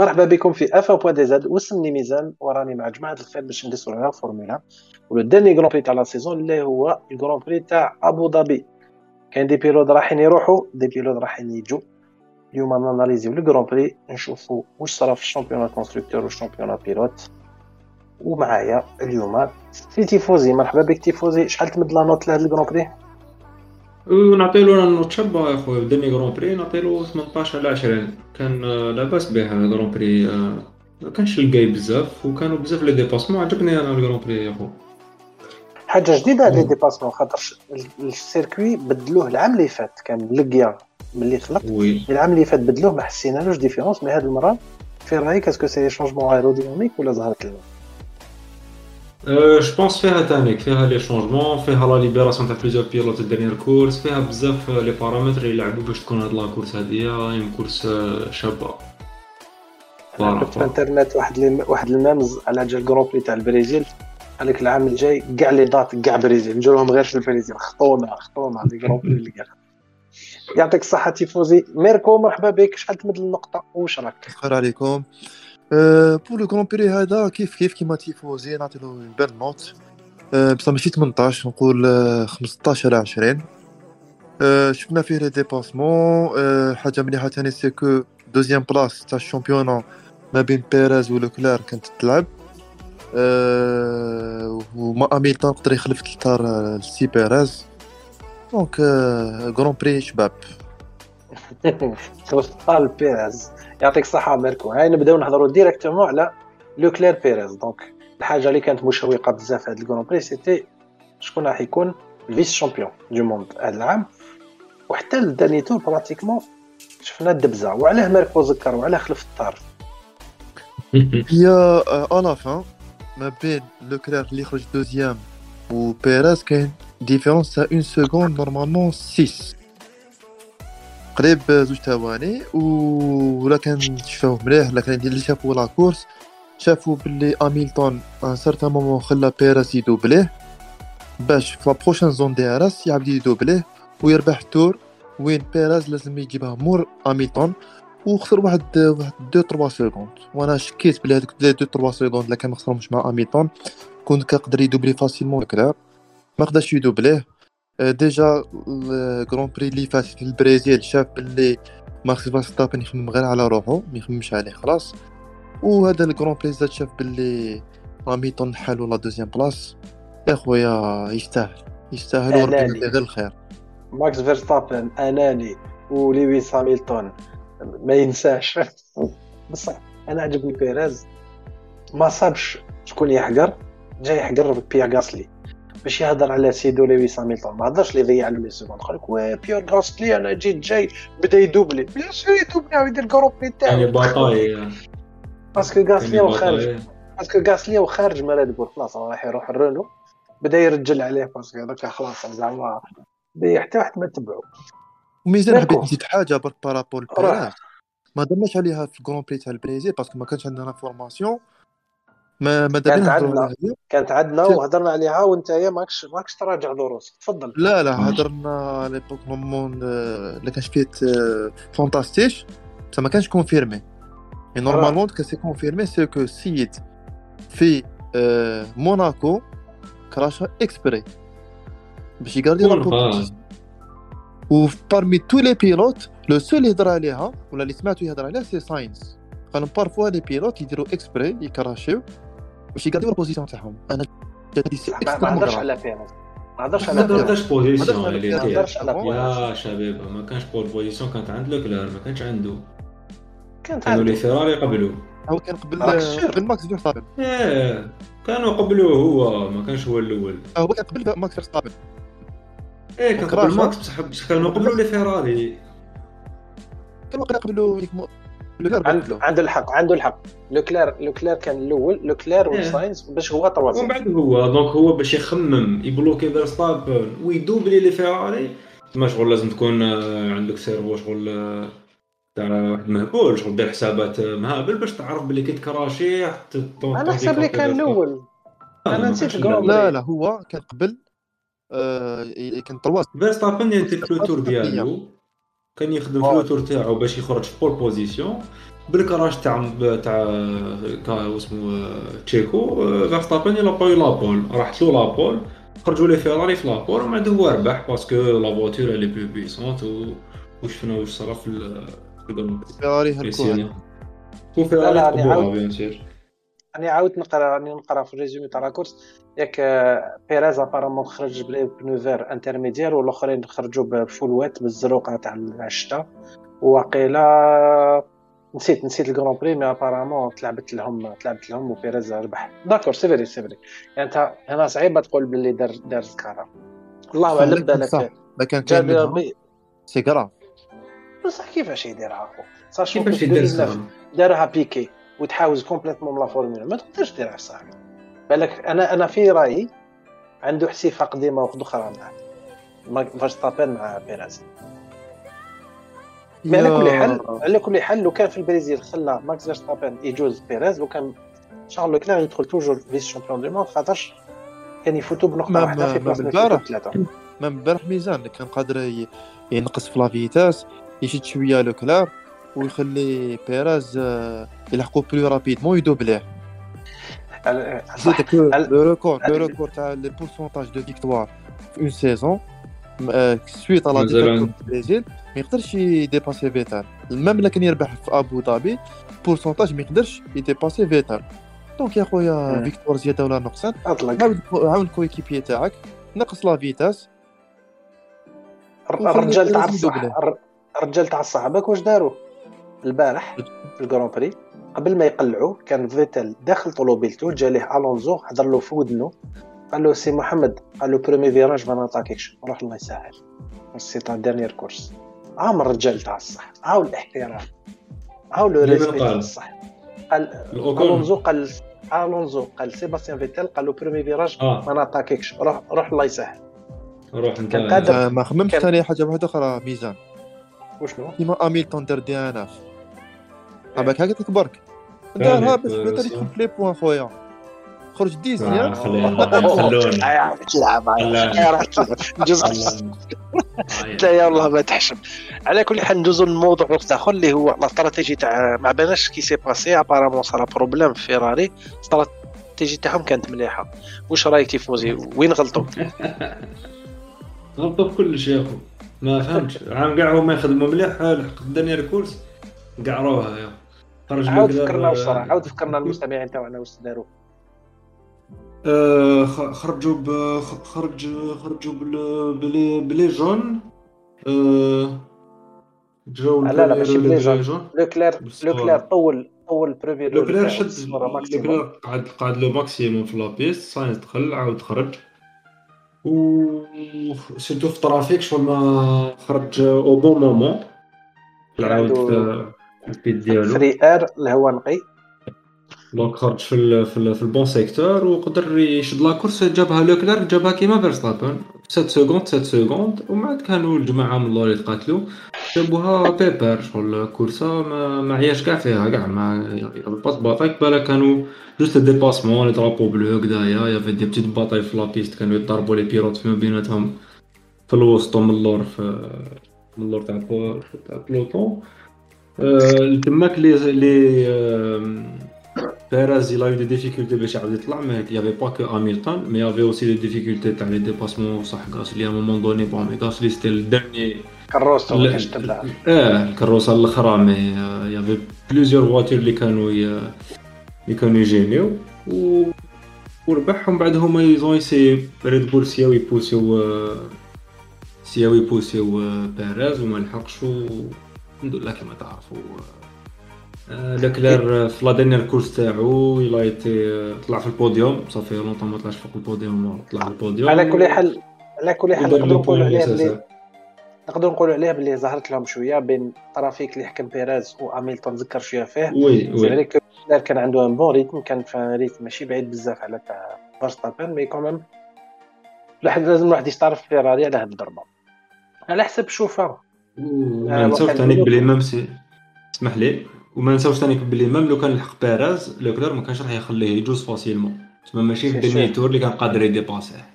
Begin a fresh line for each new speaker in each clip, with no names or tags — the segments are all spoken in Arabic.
مرحبا بكم في F1 point DZ. واسمي ميزان وراني مع جماعة الخير باش ندسوا على Formula One le dernier Grand Prix تاع la saison اللي هو ال Grand Prix تاع ابو ظبي كاين des pilotes رايحين يروحوا des pilotes رايحين يجوا. اليوم ناناليزيو Grand Prix نشوفوا واش صرا في ال champion constructeur وال champion pilote ومعايا اليوم في تيفوزي. مرحبا بك تيفوزي. شحال تمد la note لهذا ال Grand Prix
نعطيلو note شابة يا خويا dernier Grand Prix نعطيلو 18 على 20 كان لاباس به Grand Prix ما كانش الجاي بزاف وكانوا بزاف les dépassements عجبني أنا ال Grand Prix يا خو
حاجة جديده les dépassements خاطر ال circuit بدلوه العام اللي فات كان لقيا ملي خلق
oui
العام اللي فات بدلوه ما حسينالوش différence mais هاد المره في رايك est-ce que ces changements aérodynamiques ولا ظهرت لنا
je pense فيها تانيك فيها les changements فيها la libération تاع plusieurs pilotes ال dernière course فيها بزاف les paramètres اللي يلعبوا باش تكون هاد la course هادية une course شابة
كنت في انترنت واحد لي واحد ال memes على جال ال Grand Prix تاع البرازيل قال لك العام الجاي كاع les dates كاع برازيل نجيو لهم غير في البرازيل خطونا خطونا les Grands Prix اللي قال يعطيك الصحة تيفوزي. ميركو مرحبا بك شحال تمد النقطة؟ واش راك؟
خير عليكم. pour le Grand Prix هذا كيف كيف كيما تيفوزي نعطيلو bonne note بصح ماشي 18 نقول أه 15 على 20 أه شفنا فيه les dépassements أه حاجة مليحة تاني c'est que deuxième place تاع ال championnat ما بين بيريز ولوكلير كانت تلعب. أه وما اميلتون قدر يخلف تلتار لسي بيريز. donc Grand Prix شباب.
توصل بيريز. يعطيك الصحة ميركو. هاي نبدأو نهضروا directement على لوكلير بيريز donc الحاجة اللي كانت مشوقة بزاف هاد ال Grand Prix c'était شكون راح يكون vice-champion du monde هاد العام. وحتى ال dernier tour pratiquement شفنا الدبزة وعلاه ميركو ذكر وعلاه خلف الطار.
هي à la fin ما بين لوكلير اللي خرج deuxième و بيريز كاين différence تاع une seconde normalement 6 قريب زوج ثواني ولا كان شفاوه مليح ولا كان اللي شافوا la course شافوا باللي اميلتون un certain moment خلى بيريز يدوبليه باش في la prochaine zone DRS يعاود يدوبليه ويربح ال tour وين بيريز لازم يجيبها مور اميلتون وخسر واحد واحد deux trois secondes وأنا شكيت بلي هذوك deux trois secondes الا كان ما خسرهمش مع اميلتون كون كنقدر يدوبلي facilement clair ما قدرش يدوبليه déjà ال Grand Prix اللي فات في البرازيل شاف باللي ماكس فاستابن يخمم غير على روحو ما يخممش عليه خلاص. وهذا ال Grand Prix زاد شاف باللي هاميلتون حالو la deuxième place. يا خويا يستاهل. يستاهل وربي غير الخير.
ماكس فيرستابن أناني ولويس هاميلتون. ما ينساش. بصح أنا عجبني بيريز. ما صابش شكون يحقر جاي يحقر بيير غاسلي باش يهضر على سيدو لويس هاميلتون ما هضرش لي ضيع له les secondes قال لك oui بيير غاسلي أنا جيت جاي بدا يدوبلي bien sûr يدوبلي يدير الكروبي
يعني
تاعو
bataille
parce que غاسلي
يعني
وخارج
parce
que غاسلي وخارج من ريد بول خلاص راح يروح الرونو بدا يرجل عليه parce que هذاك خلاص زعما. حتى واحد ما تبعو.
وميزان
ميركو.
حبيت نزيد حاجة برك
par
rapport ما هضرناش عليها في ال Grand Prix تاع البرازيل parce que ما كانش عندنا information ما ما دابا
كانت
نهضروا
عندنا. كانت عندنا. وهضرنا عليها وانت يا ماكش ماكش تراجع دروس. تفضل.
لا لا. هضرنا على ليبوك نورمالمون اللي كان شفيت آه، فانتاستيش بصح ما كانش كونفيرمي اي نورمالمون كان سي كونفيرمي سي كو السيد في موناكو كراشا اكسبري باش يقاردي لا بوزيسيون و بارمي تو لي بيلوت لو سول اللي يهضر عليها ولا اللي سمعتو يهضر عليها سي ساينس قالوا بارفوا لي بيلوت يديروا اكسبري يكراشيو باش يقارديو ال position تاعهم. أنا جاتني c'est
ما ما هضرش على بيريز ما هضرش على
ما درتش
position
اللي.
هضرش.
يا شباب ما كانش pole position كانت عند لوكلير ما كانش عنده.
كانت
كانوا
les
فيراري قبلو
هو كان قبل. قبل ماكس فيرستابن
إيه كانوا قبلوه هو ما كانش هو الأول.
هو كان قبل ماكس فيرستابن.
إيه كان. قبل ماكس بصح كانوا قبلو les فيراري
كان وقيلا قبلو
عند عنده الحق عنده الحق. لوكلير لوكلير كان الأول لوكلير
إيه.
وساينز باش هو
ومن
troisième
بعد هو donc هو باش يخمم يبلوكي فيرستابن ويدوبلي les فيراري. ما شغل لازم تكون آه، عندك cerveau شغل آه، تاع واحد مهبول شغل دير حسابات آه، مهابل باش تعرف بلي كي تكراشي
أنا حسب لي كان الأول.
ما
نسيت.
لا لا هو كان قبل آه كان trois
فيرستابن ينتهي في le tour
تقنية.
ديالو. كان يخدم في
آه.
le tour تاعو باش يخرج في pole position بال crash تاع تاع اسمه تشيكو فيرستابن il a pas la pole راحت له la pole خرجوا les فيراري في la pole ومن بعد هو ربح parce que la voiture elle est plus puissante وشفنا واش صرا في
فيراري. هلكوها
لا،
وفيراري
لا،
قبوها
عاود-
bien sûr
راني عاودت نقرا راني نقرأ في ال résumé تاع la course ياك بيريز apparemment خرج ب pneus verts intermédiaires والآخرين خرجوا ب full wet بالزروقة تاع الشتاء وقيلا نسيت نسيت ال Grand Prix mais apparemment تلعبت لهم تلعبت لهم وبيريز ربح. d'accord c'est vrai c'est vrai يعني انت هنا صعيبه تقول باللي دار دار القرار الله
أعلم
بالك
ما كان c'est grave
بصح كيفاش يديرها اخو
كيفاش
كو
يدير
2009
السلام
دارها بيكي وتحاوز complètement la Formula ما تقدرش ديرها في صاحبي بالك أنا أنا في رأيي عنده حسيفه قديمة واحدة أخرى معاه ما- فيرستابن مع بيريز mais على كل حال على كل حال لو كان في البرازيل خلى ماكس فيرستابن يجوز بيريز لو كان شارل لوكلير يدخل toujours vice-champion du monde خاطرش كان يفوتوا بنقطة
واحدة
في
بلاصة.
ثلاثة.
ما امبارح même ساينز كان قادر ينقص في la vitesse يشد شوية لوكلير ويخلي بيراز آه، يلحقوا plus rapidement يدوبليه. le record
le
record تاع les pourcentages de victoires في une saison suite على البرازيل ما يقدرش يديباسي فيتل même الا كان يربح في ابو ظبي pourcentage ما يقدرش يديباسي فيتل donc يا خويا. victoire زياده ولا نقصان عاود عاون ال coéquipier تاعك نقص la vitesse
الرجال تاع الرجال تاع باك واش داروا البارح في ال Grand Prix قبل ما يقلعوا كان فيتل داخل طوموبيلتو جا ليه ألونزو حضر له في ودنه قال له سي محمد قال له premier virage ما نعطاكش روح الله يسهل c'est ta dernière course عام الرجال تاع الصح. عاو الاحترام. عاو
le
respect تاع
قال؟
الصح. قال ألونزو قال ألونزو قال سيباستيان فيتل قال له premier virage
آه.
ما نعطاكش روح روح الله يسهل
روح انت
كان قادر-
آه، ما خممتش ثاني حاجة واحدة أخرى même ساينز.
وشنو؟
كيما اميلتون دار دي عباك هكا تكبرك.
ثاني،
دارها باش
آه،
يدخل في les points خويا. خرج
آه، dixième خلونا
تلعب
لا.
يا والله ما تحشم. على كل حال ندوزو للموضوع وقت آخر اللي هو la stratégie تاع ما باناش qui s'est passé. apparemment صرا problème في فيراري الاستراتيجي تاعهم كانت مليحة. واش رأيك تيفوزي وين غلطوا؟
غلطوا في كل شيء أخو. ما فهمتش. عام كاع هما يخدموا مليح لحق الدنيا كورس كاع روها يا. خرج
عاود
لوكلر،
فكرنا واش صرا
آه،
عاود فكرنا المستمعين تاعنا واش داروا
آه، خرجوا ب خرج خرجوا بال بلي بلي جون. آه، جاو
لا، لا، ماشي بلي جون.
جون.
لوكلير
بالصورة.
لوكلير طول طول بريفي
لوكلير شد لوكلير قعد قعد له maximum في la piste ساينز دخل عاود خرج. و surtout في ال trafic شغل ما خرج au bon moment عاود ال pit ديالو
free air الهواء نقي.
donc خرج في ال في, ال في ال bon secteur وقدر يشد la course جابها لوكلير جابها كيما فيرستابن. 7 secondes 7 secondes ومن بعد كانوا الجماعة من اللور يتقاتلوا جابوها بيبر شغل كورسا ما, ما عياش كاع فيها كاع ما الباط باطاك بالك كانوا جوست ديباسمون لي درابو بلو هكذايا. يافي دي بتيت باطاي في لابيست كانوا يضربوا لي بيروت فيما بيناتهم في الوسط ومن اللور في من اللور تاع البلوطون آه، تماك لي لي بيريز il a eu des difficultés باش يعاود يطلع ما il y avait pas que Hamilton mais il y avait aussi des difficultés تاع لي ديباسمون صح غاسلي à un moment donné bon mais غاسلي c'était le dernier.
كروستو ما كانش تبع
آه الكروسه الاخرى مي il y avait plusieurs voitures اللي كانوا اللي كانوا يجينيو و وربحهم بعد هما يزون يسي ريد بول سياو يبوسيو آه، سياو يبوسيو آه، بيريز وما لحقش الحمد لله كما تعرفوا. آه، لكلير في لا دينيير كورس تاعو يلا يتي طلع في البوديوم. صافي لونطون ما طلعش فوق البوديوم طلع في البوديوم.
على كل حال على كل حال نقدروا
لو
نقولوا عليها بلي نقدروا نقولوا عليها باللي ظهرت لهم شوية بين ال trafic اللي حكم بيريز واميلتون ذكر شوية فيه. oui oui. لوكلير كان عنده un bon rythme كان في rythme ماشي بعيد بزاف على تاع فيرستابن mais quand même الواحد لازم الواحد يستعرف فيراري على هاد الضربة. على حسب شوفها
وما
آه،
نساوش ثاني بلي même si اسمح لي. وما نساوش ثاني بلي même لو كان لحق بيريز لوكلير ما كانش راح يخليه يجوز facilement. تسمى ماشي في الدنيا. tour اللي كان قادر ي
dépasser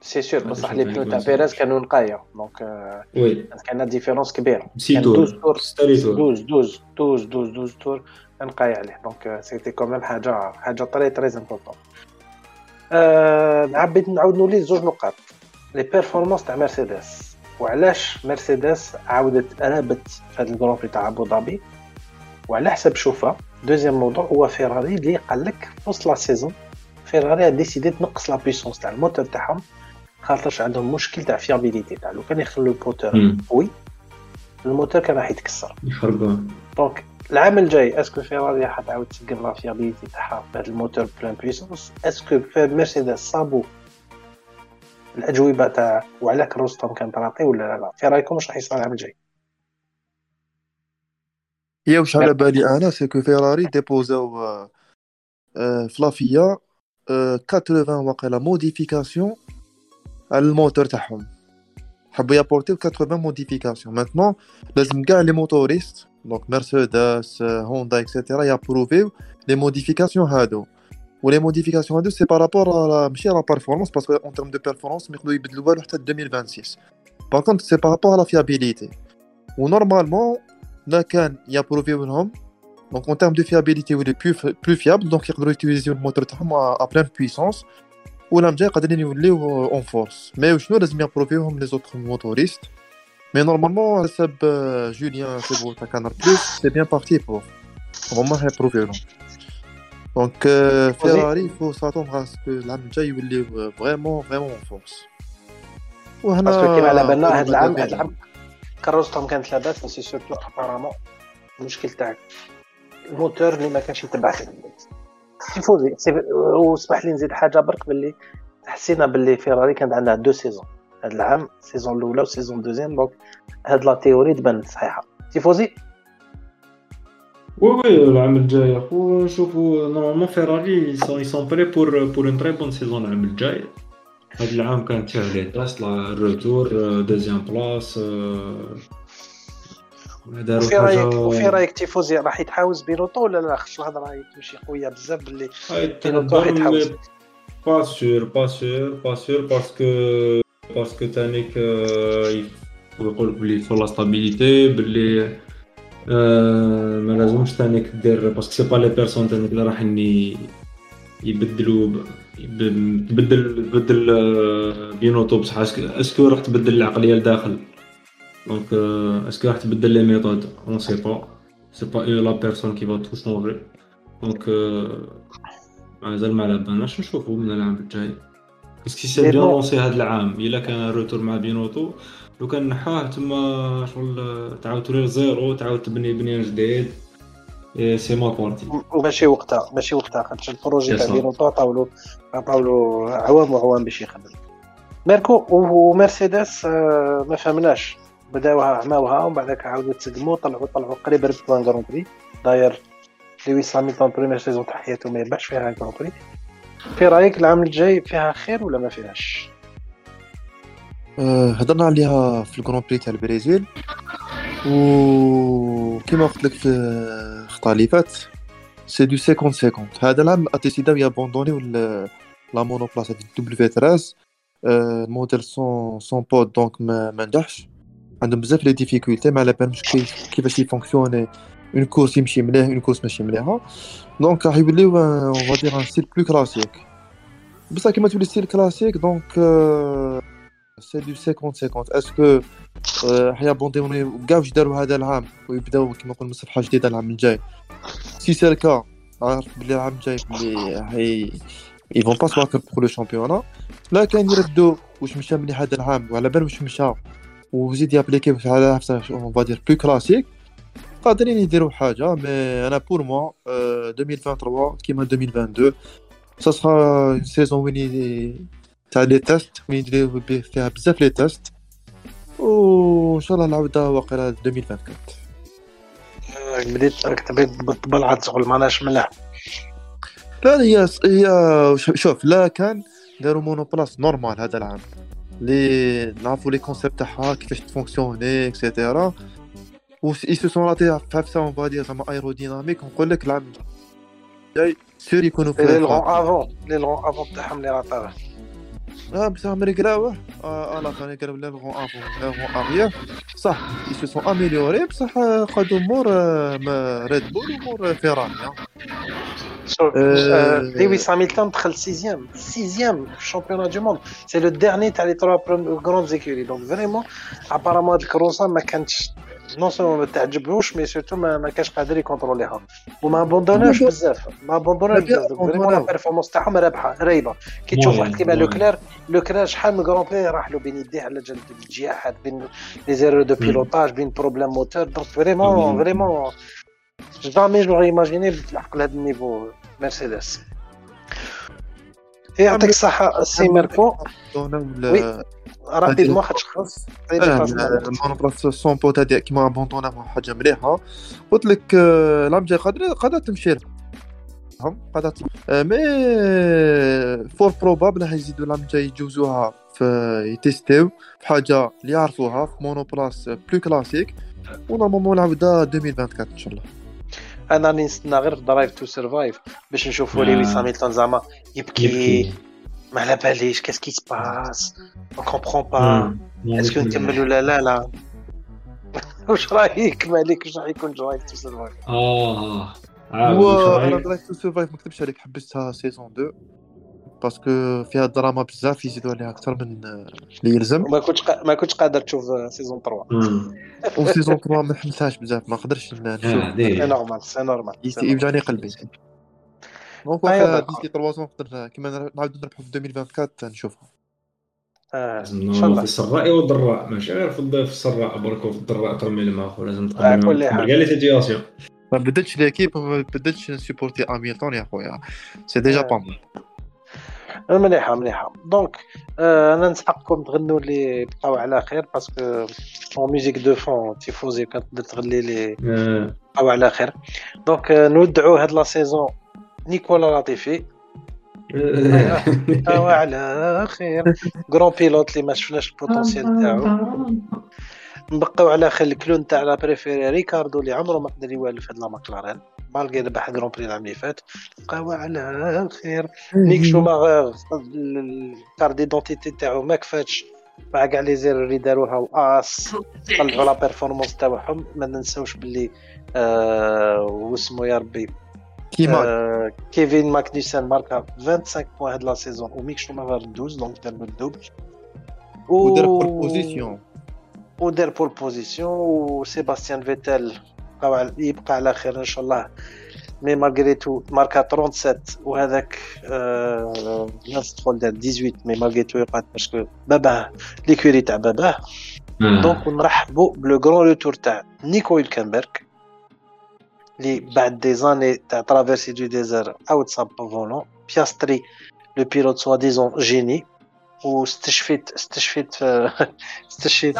c'est
sûr
بصح
les
pneus تاع. بيريز كانوا نقايه donc آه،
oui.
كان différence
كبيرة.
c'est
tour
12 tour
ستة les tours
12 12 12 12 12 tours كان قاية عليه. donc c'était quand même حاجة حاجة très très important حبيت نعاود نولي زوج نقاط. les performances تاع مرسيدس وعلاش مرسيدس عاودت رابت في هذا ال grand prix تاع أبو ظبي؟ وعلى حسب شوفها deuxième موضوع هو فيراري اللي قال لك في وسط la saison فيراري décidé تنقص la puissance تاع الموتور تاعهم خاطرش عندهم مشكل تاع fiabilité تاع لو كان يخلوا الموتور
مم.
قوي الموتور كان راح يتكسر. donc العام الجاي est-ce que فيراري راح تعاود تسقم la fiabilité تاعها في هذا ال moteur pleine puissance est-ce que في مرسيدس صابوا الأجوبة تاع وعلاك روستوم كان تعطي ولا لا؟ في رأيكم واش راح يصير العام الجاي؟
هي واش على بالي أنا c'est que فيراري dépos او في la FIA آه، 80 واقيلا modifications على الموتور تاعهم. حبوا ي apporter و 80 modifications maintenant لازم كاع les motoristes donc مرسيدس هوندا et cetera ي approuver و les modifications هادو. و les modifications هادو c'est par rapport على ماشي على performance parce que en termes de performance ما يقدروا يبدلوا والو حتى 2026 par contre c'est par rapport على fiabilité و normalement لا كان ي approuver و لهم donc en termes de fiabilité ولي plus plus fiable donc يقدروا ي utiliser و ال moteur تاعهم à pleine puissance ولا جاي قادرين يوليو en force mais شنو لازم ي approuver وهم les autres motoristes mais normalement على حسب آه، جوليان سيبو تاع Canal Plus c'est bien parti pour هما ي approuver و لهم donc فيراري faut s'attendre est-ce que العام الجاي يوليو vraiment vraiment en force وهنا
parce que كيما على بالنا هذا العام هذا العام كروستهم كانت لاباس بس surtout apparemment المشكل تاع الموتور اللي ما كانش يتبع. tifosi c'est- واسمح لي نزيد حاجة برك باللي حسينا باللي فيراري كانت عندها deux saisons هذا العام ال saison الأولى و ال saison deuxième donc هاد la théorie تبان صحيحة. tifosi
oui oui العام الجاي اخو نشوفوا normalement فيراري seront seront prêts pour pour une très bonne saison العام الجاي هاد العام كانت فيها لي تاس لا الروتور دوزيام بلاس داروا
وفي رايك
حاجة
وفي رايك تيفوزي راح يتحاوز بينوتو ولا لا خاطر الهضره هاي تمشي قويه بزاف باللي بينوتو راح يتحاوز
با سور با سور با سور باسكو باسكو تانيك يقول بلي فور لا ستابيليتي بلي آه، ما لازمش تانيك دير باسكو سي با لي بيرسون تانيك اللي راح يبدلوا تبدل تبدل بينوتو بصح est-ce que راح تبدل العقليه لداخل؟ donc est-ce que راح تبدل les méthodes on sait pas c'est pas la personne qui va tout changer donc مازال ما على بالناش نشوفو من العام الجاي parce que
c'est
Mais
bien.
لونسي هاد العام إلا كان retour مع بينوتو لو كان نحاه تما شغل تعاود تولي zéro تعاود تبني بنيان جديد إيه، c'est mal parti
ماشي وقتها ماشي وقتها خاطر ال
projet
تاع. بينوتو عطاولو عطاولو عوام وعوام باش يخدم. ميركو ومرسيدس آه، ما فهمناش. بداوها عماوها ومن بعدك عاودوا تسقموا طلعوا طلعوا قريب ربحوا un grand prix داير لويس هاميلتون première saison تاع حياته ما يربحش فيها un grand prix في رأيك العام الجاي فيها خير ولا ما فيهاش؟
آه، هضرنا عليها في ال grand prix تاع البرازيل. وكما قلت لك في الخطا اللي فات c'est du 50 50 هذا العام اتيسيداو يابوندونيو ل- la monoplace هذيك W13 آه، ال modèle sans sans pods donc ما نجحش. عندهم بزاف les difficultés ما على بالهمش كيف كيفاش ي fonctionner en course يمشي مليح en course ماشي مليحه donc راح يوليو on va dire un style plus classique بصح كيما تولي style classique donc c'est du 50 50 est-ce que ح ي abandonner و كاع واش داروا هذا العام ويبداو كيما نقول من صفحه جديده العام الجاي si c'est le cas عارف بلي العام الجاي بلي هي vont pas se battre pour le championnat. لا كان يردوا واش مشى مليح هذا العام وعلى بال واش مشى وزيد ي appliquer على نفسه on va dire plus classique قادرين يديروا حاجة mais أنا pour moi 2023 كيما 2022 ça sera une saison وين تاع لي تيست وين يديروا فيها بزاف لي تيست وإن شاء الله العوده واقيلا 2024
آه، بديت راك تبيت بالطبلعه تشغل معناش ملاح.
لا هي هي شوف لا كان داروا مونوبلاس نورمال هذا العام. لي نعرفوا لي كونسيبت تاعها كيفاش تفونكسيوني اكسيتيرا و اي سو سون راتي في حفصه اون فادير زعما ايروديناميك نقول لك العام الجاي سور يكونوا
لي
في
لون افون لي لون افون تاعهم اللي راه طالع
آه بصح ما ريكراوه آه لا فان ريكراو لا غون افون لا غون اريير صح ils se sont améliorés بصح آه، خدوا مور آه، ريد بول ومور فيراري
شوف
Euh,
آه، لويس هامilton دخل سيزيام سيزيام في الشامبيونات دو موند سي لو ديرني تاع لي تروا غروند زيكوري دونك نون سولمون ما تعجبوش مي سورتو ما, ما كانش قادر يكونتروليها وما ابوندوناش بزاف ما ابوندوناش بزاف vraiment la performance تاعهم رابحه رايبه كي تشوف واحد كيما لوكلير لوكلير شحال من grand prix راح له بين يديه على جال الجياحات بين les erreurs de pilotage بين problème moteur donc
vraiment.
vraiment jamais j'ai imaginé تلحق لهذا ال niveau مرسيدس يعطيك الصحة c'est ميركو
دوناو
rapidement خاطش خلص
ال monoplace sans pods هادي كيما ابوندونا حاجة مليحة. قلت لك آه، العام الجاي قادر قادر تمشي لهم؟ قادر تمشي. آه، mais fort probable راح يزيدوا العام الجاي يجوزوها في يتيستيو في حاجة اللي يعرفوها في monoplace plus classique و normalement العوده 2024 إن شاء الله.
أنا راني نستنى غير Drive to Survive باش نشوفوا
آه.
لويس هاميلتون زعما يبكي.
يبكي.
ما على باليش qu'est-ce qui se passe mais comprends pas est-ce que نكمل ولا لا لا واش رايك مالك واش راح يكون Drive to
Survive آه
هو
أنا.
Drive to Survive ما كتبش عليك حبستها saison 2 parce que فيها دراما بزاف يزيدوا عليها أكثر من اللي يلزم
ما كنتش قا... ما كنتش قادر تشوف saison 3
مم.
و saison 3 ما حملتهاش بزاف ما
آه،
نشوف
c'est. normal c'est
normal يوجعني قلبي donc
أيوة،
واخا
d'accord.
d'ici 3 نقدر كيما نعاود نربحوا في 2024 نشوفها
آه،
لازم
إن شاء
نورمال في
الله
السراء والضراء ماشي غير في في السراء. برك وفي الضراء ترمي الماء لازم
كل حال.
كاع les situations
ما بدلتش l'équipe وما بدلتش نسيبورتي اميلتون يا خويا c'est déjà
آه.
با
مليحة مليحة. donc آه أنا نسحقكم تغنوا لي بقاو على خير parce que en musique de fond تيفوزي كتقدر تغني لي
آه،
بقاو على خير. donc آه نودعوا هاد la saison نيكولا لطيفي بقاو على خير. grand pilote اللي ما شفناش ال potentiel تاعو. نبقاو على خير ال clown تاع لا préféré ريكاردو اللي عمره ما قدر يوالف هاد la ماكلارين. malgré ربح grand prix العام اللي فات. بقاو على خير. نيك شوماخر ال carte d'identité تاعو ما كفاتش. مع كاع les erreurs اللي داروها هاس طلعوا la performance تاعهم. ما ننساوش باللي آه واسمو يا ربي.
كيما
آه كيفين ماغنوسن ماركا 25 points هاد la saison وميك شوماخر 12 donc دار بال double
ودار pole position
ودار pole position وسيباستيان فيتال بقاو على- يبقى على خير ان شاء الله mais malgré tout ماركا 37 وهذاك آه ناس تدخل دار 18 mais malgré tout يقعد parce que باباه l'écurie تاع باباه
آه.
donc نرحبوا ب le grand retour تاع نيكو هيلكنبرغ اللي بعد des années تاع traversée du désert عاود صاب volant بياستري le pilote soi-disant génie واستشفيت استشفيت استشفيت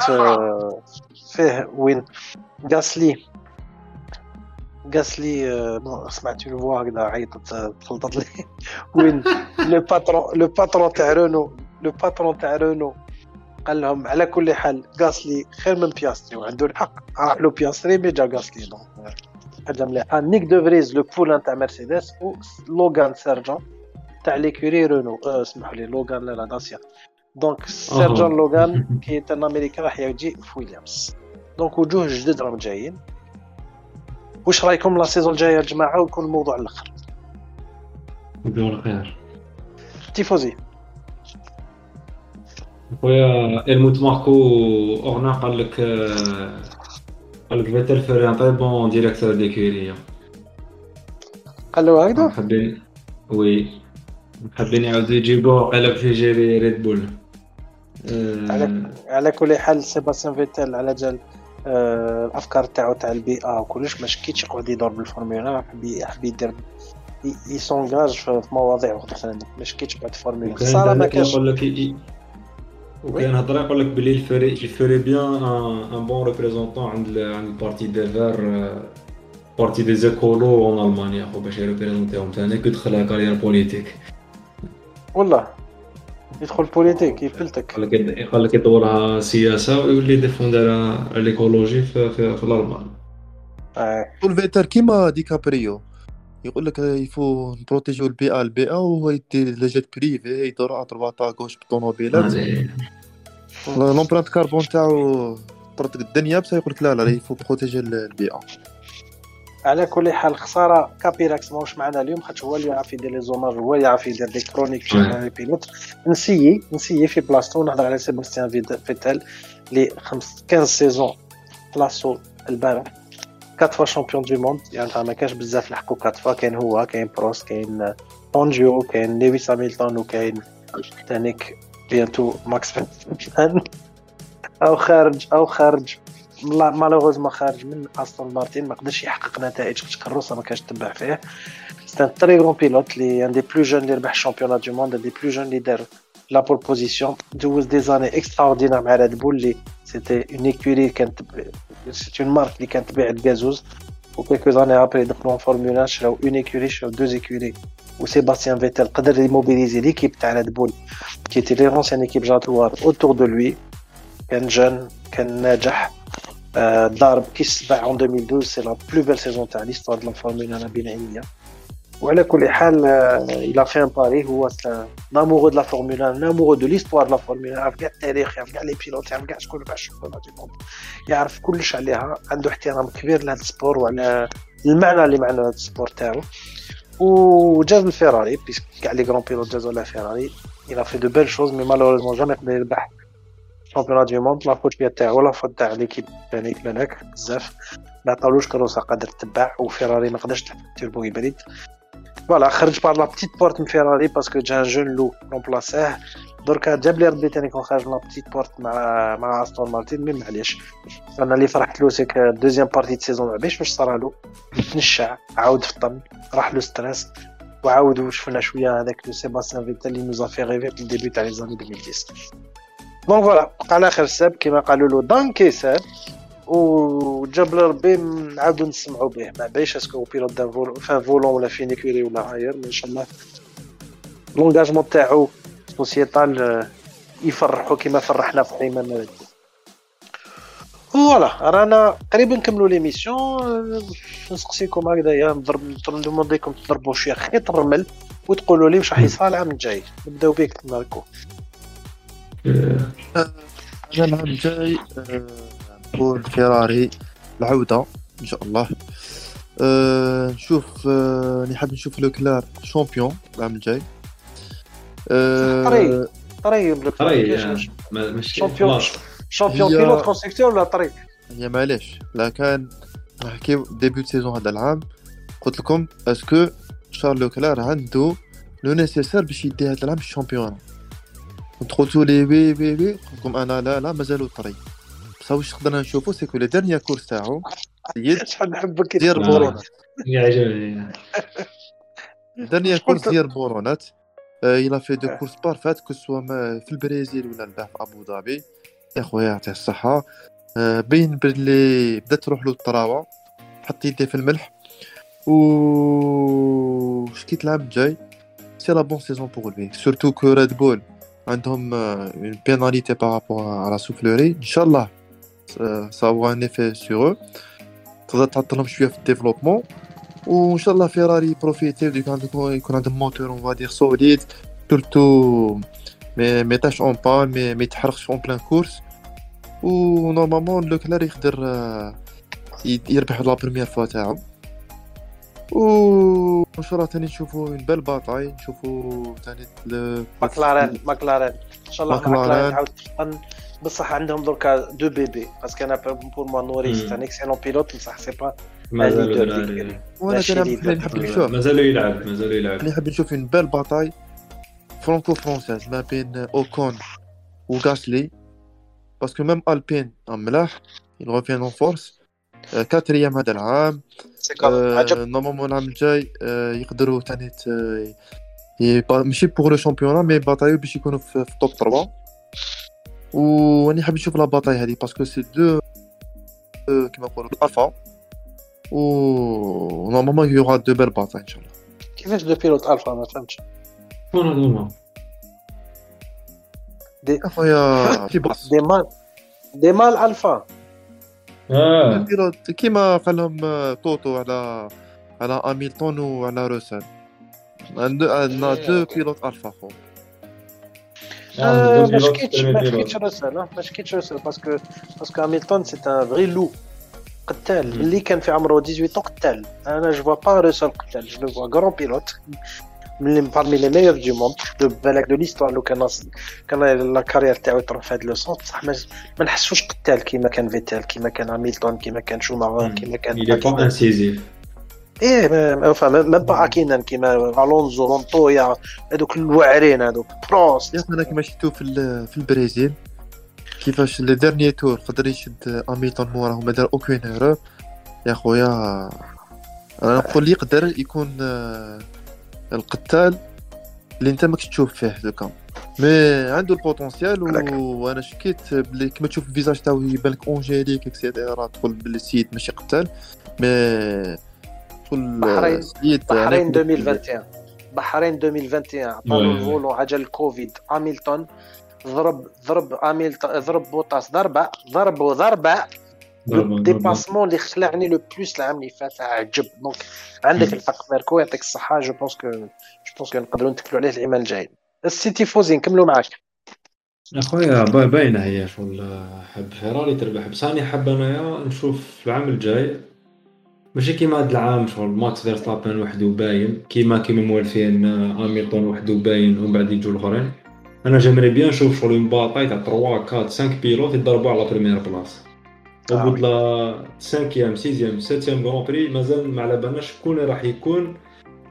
فيه وين غاسلي غاسلي آه، bon سمعت une fois هكذا عيطت تخلطت لي وين le patron le patron تاع رونو le patron تاع رونو قال لهم على كل حال غاسلي خير من بياستري وعنده الحق. راح له بياستري mais جا غاسلي donc حاجة مليحه نيك دو فريز le poulain تاع مرسيدس ولوغان سيرجون تاع l'écurie رونو اسمحوا لي لوغان لا لا داسيا donc سيرجون لوغان qui est un américain راح يجي في ويليامز دونك وجوه جدد راهم جايين واش رايكم la saison الجايه يا جماعة ويكون الموضوع الآخر
يدور خير
تيفوزي
خويا هلموت ماركو اورنا قال لك آه، قال لك فيتل ferait un très bon directeur d'écurie
قال له هكذا
محبين oui. محبين يعاودوا يجيبوه قال باش يجيري ريد بول آه،
على على كل حال سيباستيان فيتال على جال آه، الأفكار تاعو تاع البيئة وكلش ما شكيتش يقعد يدور بالفورمولا حب حب يدير ي s'engage في في مواضيع وقت ما شكيتش بعد الفورمولا
وكان
الصراحه ما كانش
يقول لك وكان هضره يقول لك بلي il ferait il ferait bien un bon représentant عند عند ال parti des verts parti des écolos en المانيا خو باش يريبريزونتيهم ثاني كي دخل carrière politique
والله. يدخل politique يفلتك
قال لك قال لك يدورها سياسة ويولي défendre l'écologie في, في, في الألمان.
آه.
والفيتر كيما ديكابريو يقول لك يفو نبروتيجيو البيئة البيئة وهو يدي les jets privés يدور à droite à gauche بالطوموبيلات.
هذه
l'empreinte carbone تاعو طردك الدنيا بصح يقول لك لا لا il faut protéger البيئة.
على كل حال خسارة كابيراكس ماهوش معنا اليوم خاطر هو اللي يعرف يدير les hommages هو اللي يعرف يدير des chroniques في. les pilotes نسيي نسيي في بلاصتو نهضر على سيباستيان فيتال اللي خمس 15 saisons بلاصتو البارح. 4 fois champion du monde يعني ما كانش بزاف لحقوا 4 fois كاين هو كاين بروست كاين فانجيو كاين لويس هاميلتون وكاين تانيك bientôt ماكس فيرستابن أو خارج أو خارج malheureusement خارج من استون مارتين ما قدرش يحقق نتائج خاطر كروسا ما كانش تبع فيه c'est un très grand pilote اللي un des plus jeunes اللي ربح ال championnat du monde des plus jeunes اللي دار la pole position جوز des années extraordinaires مع ريد بول اللي c'était une écurie كانت c'était une marque اللي كانت تبيع الجازوز و quelques années après دخلوا en Formula شراو une écurie شراو deux écuries وسيباستيان فيتال قدر ي mobiliser l'équipe تاع ريد بول qui était l'ancienne équipe جاغوار autour de lui كان jeune كان ناجح آه، ضارب كي سبع en 2012 c'est la plus belle saison تاع l'histoire de la Formula لا بنائيه وعلى كل حال il a fait un pari هو un amoureux de la Formula un amoureux de l'histoire de la Formula يعرف كاع التاريخ يعرف كاع les pilotes يعرف كاع شكون ربح ال championnat du monde يعرف كلش عليها عنده احترام كبير لهذا ال sport وعلى المعنى اللي معنى هذا ال sport تاعو. وجاز الفيراري puisque كاع les grands pilotes جازوا على فيراري a fait de belles choses mais malheureusement jamais يقدر يربح الشامبيونات دو موند la faute تاعو ولا faute تاع l'équipe يعني بالك بزاف ما عطاولوش كروسا قادر تتبع وفيراري ما قدرش تحط turbo hybride فوالا خرج بار لا بتيت بورت من فيراري باسكو جا جون لو رومبلاساه دركا جاب لي ربي تاني كون خارج لا بتيت بورت مع مع استون مارتين مي معليش أنا اللي فرحت له سيك دوزيام بارتي دو سيزون ما باش واش صرالو تنشع عاود فطن راح له ستريس وعاود وشفنا شوية هذاك لو سيباستيان فيتال اللي نوزا في ريفي في الديبي تاع لي زاني 2010 دونك فوالا بقى على خير ساب كيما قالوا له دانكي ساب وجاب لي ربي نعاودو نسمعوا به ما بايش اسكو بيلوت دان فولون فان فولون ولا فينيكوري ولا غاير ان شاء الله l'engagement تاعو sociétal يفرحوا كيما فرحنا في حيما مرد voilà رانا قريب نكملوا l'émission نسقسيكم هكذايا نضرب ن demander كم تضربوا شي خط الرمل وتقولوا لي واش راح يصرى العام الجاي نبداو بك ماركو
أنا العام الجاي آه، نقول فيراري العودة إن شاء الله. آه، نشوف آه، اللي حاب نشوف لوكلار champion العام الجاي. آه،
طري.
طري ما- ماشي
champion.
champion
pilote constructeur ولا طريق
هي معليش لا كان نحكيو début saison هذا العام. قلت لكم est-ce que شارل لوكلار عنده le nécessaire باش يدي هذا العام ال champion كنت قلتوا لي oui oui oui. قلت لكم أنا لا لا مازالو طري. بصح واش قدرنا نشوفو؟ c'est que les dernières courses تاعو. سيد
شحال نحبك
دير. بورونات
يعجبني
dernières
courses
دير بورونات il a fait deux courses parfaites que ce soit ما في البرازيل ولا لا في أبو ظبي. يا خويا يعطيه الصحة. آه، بين بلي بدأت تروح له الطراوة. حط يديه في الملح. و شكيت العام الجاي c'est la bonne saison pour lui surtout que ريد بول عندهم une pénalité par rapport على soufflerie ان شاء الله ça va avoir un effet sûr تقدر تعطلهم شوية في ال développement وان شاء الله فيراري profiter يكون عندهم يكون عندهم moteur on va dire solide surtout ما ما يطيحش en panne ما ما يتحرقش en pleine course و normalement لوكلار يقدر آه، يد- يربح la première fois تاعو و ان شاء الله تاني نشوفو une belle bataille نشوفو تاني ل-
ماكلارين ماكلارين ان شاء الله.
ماكلارين
تعاود تفطن بصح عندهم دركا deux bébés parce que أنا pour moi نوريس
مم.
تاع excellent pilote بصح c'est pas
مازالو
ال leader
دراري.
ديالي.
وأنا
ماشي
تاني
leader.
نحب نشوف
مازالو يلعب مازالو يلعب
اللي نحب نشوف une belle bataille franco-française ما بين اوكون وغاسلي parce que même ألبين ملاح il revient en force. آه، quatrième هذا العام
c'est comme عجب
normalement العام الجاي آه، يقدروا تاني ت- ي- با- ماشي pour le champion mais batailler باش يكونوا في في top 3 وراني حاب نشوف la bataille هذه parce que c'est deux آه، كيما نقولوا الفا و normalement il y aura de belles batailles إن شاء الله.
كيفاش deux pilotes alpha؟ ما فهمتش.
شكون هذوما
أخويا في باص
des mâles des mâles alpha.
آه.
ال pilote كيما قال لهم آه، توتو على على هاميلتون وعلى روسل عندنا deux pilotes alpha خو
آه، ما شكيتش ما شكيتش روسل ما شكيتش روسل parce que parce que هاميلتون c'est un vrai loup قتال اللي كان في عمره 18 قتال أنا je vois pas روسل قتال je vois grand pilote من parmi les meilleurs du monde de بالك de l'histoire لو كان كان la carrière تاعو تروح في هذا le sens بصح ما نحسوش قتال كيما كان فيتال كيما كان هاميلتون كيما كان شوماخر كيما كان
il est pas incisif
إيه même pas هاكينن كيما ألونزو مونطويا هذوك الواعرين هذوك
يا أنا كما شفتو في في البرازيل كيفاش le dernier tour قدر يشد هاميلتون موراه وما دار aucune erreur يا خويا أنا نقول لي يقدر يكون آه، القتال اللي أنت ماكش تشوف فيه دوكا. mais عنده ال potentiel وأنا شكيت بلي كما تشوف ال visage تاعو يبان لك angélique et cetera تقول بلي السيد ماشي قتال. mais تقول
بحرين بحرين
أنا كنت-
2021 بحرين 2021 عطالو
oui.
le volant على جال الكوفيد. هاميلتون ضرب ضرب هاميلتون ضرب بوطاس. ضربه ضرب وضربة.
ضربة- ضربة.
dépassement اللي خلعني le plus العام اللي فات عجب. donc عندك. الحق ماركو يعطيك الصحة. je pense que je pense que نقدروا نتكلوا عليه العام الجاي. السيتي فوزين كملوا معاك.
أخويا با- باينة هي شغل حب فيراري تربح. بس راني حاب انايا نشوف العام الجاي. ماشي كيما هاد العام شغل ماكس فيرستابن وحده باين كيما كيما موالفين هاميلتون وحده باين ومن بعد يجوا الأخرين. أنا j'aimerais bien نشوف شغل une bataille تاع 3 4 5 pilotes يضربوا على première place
آه.
au bout de la 5 6 7 Grands Prix مازال ما على بالناش شكون راح يكون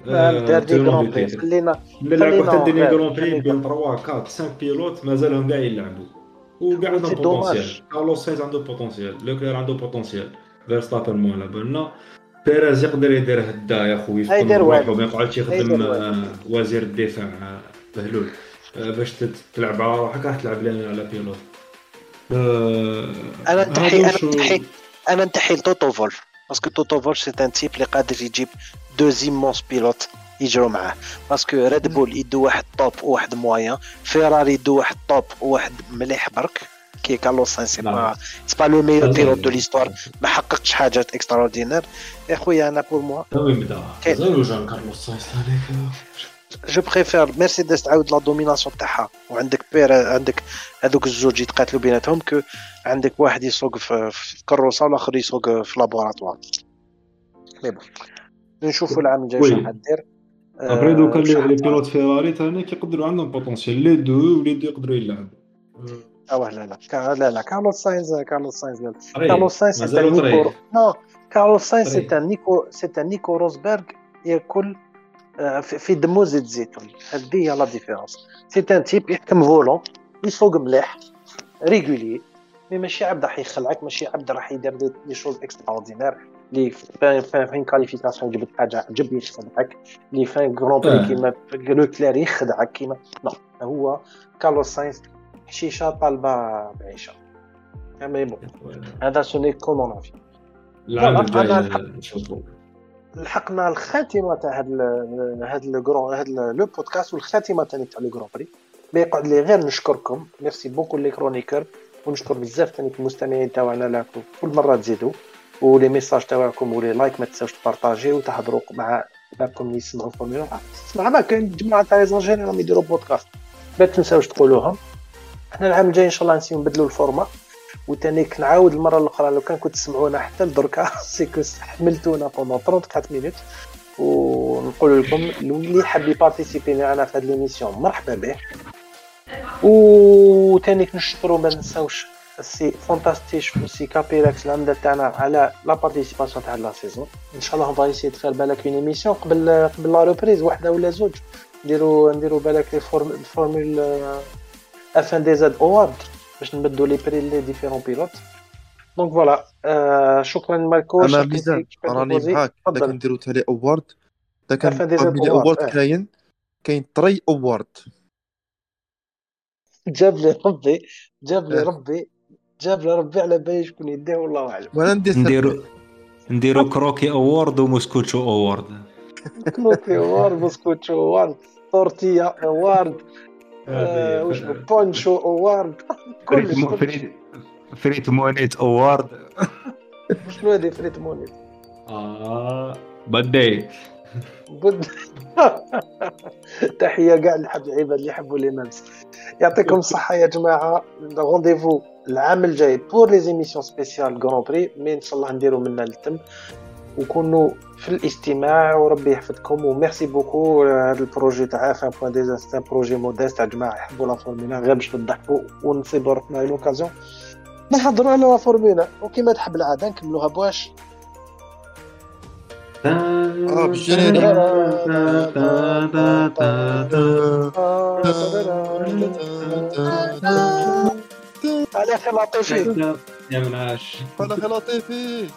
دار
détenant
grand
du prix.
خلينا
نلعب
خلينا
واحد الدنيا
غير-
Grand
Prix
بين 3 4 5 pilotes مازالهم كاع يلعبوا. وكاع عندهم. potentiel كارلوس ساينز عنده potentiel لوكلير عنده potentiel فيرستابن مو على بالنا بيريز يقدر يدير هدا يا خويا
دار
روحو. ما يقعدش يخدم وزير الدفاع بهلول. آه، باش تلعب على روحك راح تلعب لنا على pilote آه، أنا
نتحي
أنا
نتحي أنا نتحي لتوتو فولف. parce que توتو فولف c'est un type اللي قادر يجيب deux immenses pilotes يجروا معاه. parce que ريد بول يدو واحد top وواحد moins فيراري يدو واحد top وواحد مليح برك. كي كارلوس ساينز c'est. pas
le
meilleur
هو.
de l'histoire ما حققش حاجات extraordinaires يا خويا
أنا pour moi
je préfère مرسيدس تعاود la domination تاعها وعندك paire عندك هذوك الزوج يتقاتلوا بيناتهم que عندك واحد يسوق في في carrosse والآخر يسوق في laboratoire. mais bon نشوفوا العام الجاي. شنو حدير.
après
donc
les pilotes فيراري ثاني كيقدروا عندهم potentiel les deux و les deux يقدروا يلعبوا.
آه لا لا. كا- لا لا. كارلوس ساينز كارلوس ساينز لا. كارلوس ساينز
c'est
نيكو. non كارلوس ساينز. سي نيكو سي نيكو روزبرغ يأكل آه، في دمو زيت زيتون هذه هي la différence. c'est un type يحكم volant يسوق مليح régulier. mais ماشي عبد راح يخلعك ماشي عبد راح يدير des choses extraordinaires à la fin qualification جبت حاجة عجب يخدعك. à la fin Grand
Prix.
كيما لو كلير يخدعك كيما non هو كارلوس ساينز حشيشه طالبه بعيشه mais bon هذا ce n'est
que
mon
avis
لحقنا الخاتمة تاع هاد هاد ال grand هاد le podcast والخاتمة ثاني تاع le Grand Prix ما يقعد لي غير نشكركم. merci beaucoup les chroniqueurs ونشكر بزاف ثاني المستمعين تاعنا. لكم كل مرة تزيدوا. و les messages تاعكم و les likes ما تنساوش تبارطاجي وتهضروا مع معكم اللي يسمعوا فورمولا تسمع كاين جماعة تاع ليزونجيري راهم يديروا بودكاست ما تنساوش تقولوهم. إحنا العام الجاي إن شاء الله نسيو نبدلوا ال format وتاني كنعاود المرة الأخرى لو كان كنت تسمعونا حتى لدركا c'est que حملتونا pendant 34 minutes ونقول لكم اللي حاب يبارتيسيبي معنا في هذه l'émission مرحبا به. وتاني نشكروا ما نساوش السي فونتاستيش والسي كابيراكس العمده تاعنا على لا بارتيسيباسيون تاع لا سيزون إن شاء الله essayer de faire بالك اون ايميسيون قبل قبل لا ريبريز واحدة ولا زوج. نديروا نديروا بالك لي فورم اف ان دي زاد اوارد باش نبدلوا لي بري لي ديفيرون بيلوت دونك فوالا آه شكرا مالكو
أنا
شكراً
ميزان راني. معاك دا
تفضل.
كنديرو تالي اوورد دا كان
عارفة ديجا
parmi لي
الأوورد،
اوورد
آه.
كاين كاين تري اوورد
جاب لي ربي جاب لي. ربي جاب لي ربي على بالي شكون يديه والله اعلم
وأنا ندير
نديرو نديرو كروكي اوورد وموسكوتشو اوورد
كلوكي اوارد بسكوتشو اوارد تورتيا اوارد وش بونشو اوارد كلش.
فريت فريت مونيت اوورد
شنو هذه فريت مونيت؟
آه
بدي
بود تحية كاع العباد اللي يحبوا les mèmes يعطيكم الصحة يا جماعة. rendez-vous العام الجاي pour les émissions spéciales Grand Prix mais إن شاء الله نديرو منا للتم وكونوا في الاستماع وربي يحفظكم و merci beaucoup هذا ال projet تاع F1 point DZ c'est un projet modeste تاع جماعة يحبوا la formula غير باش تضحكوا ونصيبوا روحنا l'occasion نحضروا على لا فورمولا وكما تحب العاده نكملوها بواش
آه،.
على خير لطيفين
يا منعش
فانا خي لطيفي